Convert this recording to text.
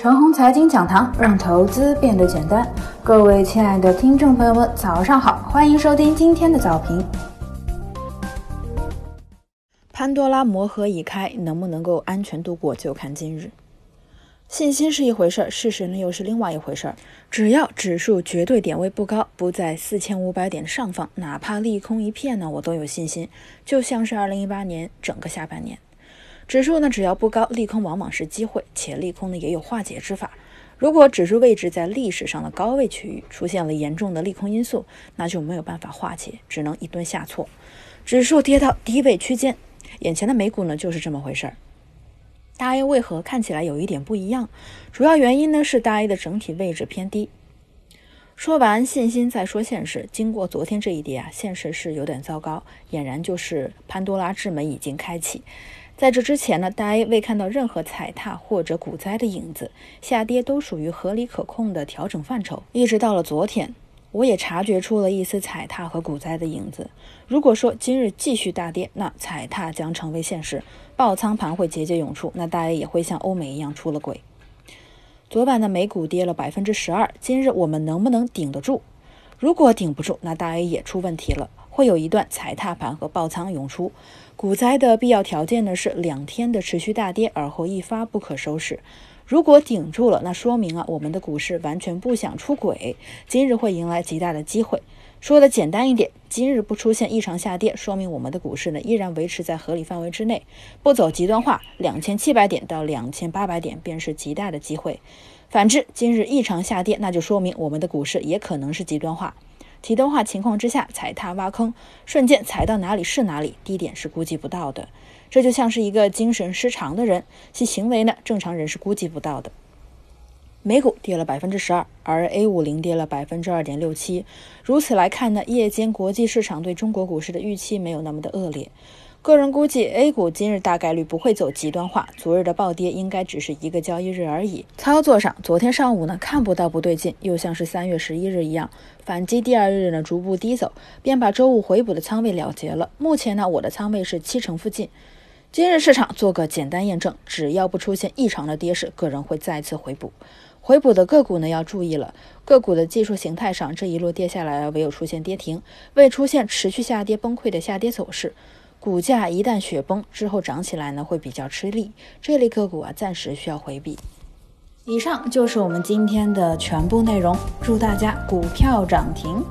陈红财经讲堂，让投资变得简单。各位亲爱的听众朋友们，早上好，欢迎收听今天的早评。潘多拉魔盒已开，能不能够安全度过，就看今日。信心是一回事儿，事实呢又是另外一回事儿。只要指数绝对点位不高，不在四千五百点上方，哪怕利空一片呢，我都有信心。就像是二零一八年整个下半年。指数呢，只要不高，利空往往是机会，且利空呢也有化解之法。如果指数位置在历史上的高位区域，出现了严重的利空因素，那就没有办法化解，只能一顿下挫。指数跌到低位区间，眼前的美股呢就是这么回事儿。大 A 为何看起来有一点不一样？主要原因呢是大 A 的整体位置偏低。说完信心，再说现实。经过昨天这一跌啊，现实是有点糟糕，俨然就是潘多拉之门已经开启。在这之前呢，大 A 未看到任何踩踏或者股灾的影子，下跌都属于合理可控的调整范畴。一直到了昨天，我也察觉出了一丝踩踏和股灾的影子。如果说今日继续大跌，那踩踏将成为现实，爆仓盘会节节涌出，那大 A 也会像欧美一样出了轨。昨晚的美股跌了百分之十二，今日我们能不能顶得住？如果顶不住，那大 A 也出问题了。会有一段踩踏盘和爆仓涌出，股灾的必要条件呢是两天的持续大跌，而后一发不可收拾。如果顶住了，那说明啊我们的股市完全不想出轨，今日会迎来极大的机会。说的简单一点，今日不出现异常下跌，说明我们的股市呢依然维持在合理范围之内，不走极端化，两千七百点到两千八百点便是极大的机会。反之，今日异常下跌，那就说明我们的股市也可能是极端化。极端化情况之下，踩踏挖坑，瞬间踩到哪里是哪里，低点是估计不到的。这就像是一个精神失常的人，其行为呢，正常人是估计不到的。美股跌了百分之十二，而 A 五零跌了百分之二点六七。如此来看呢，夜间国际市场对中国股市的预期没有那么的恶劣。个人估计，A 股今日大概率不会走极端化，昨日的暴跌应该只是一个交易日而已。操作上，昨天上午呢看不到不对劲，又像是三月十一日一样，反击第二日呢逐步低走，便把周五回补的仓位了结了。目前呢我的仓位是七成附近。今日市场做个简单验证，只要不出现异常的跌势，个人会再次回补。回补的个股呢要注意了，个股的技术形态上这一路跌下来，唯有出现跌停，未出现持续下跌崩溃的下跌走势。股价一旦雪崩之后涨起来呢，会比较吃力。这类个股啊，暂时需要回避。以上就是我们今天的全部内容，祝大家股票涨停。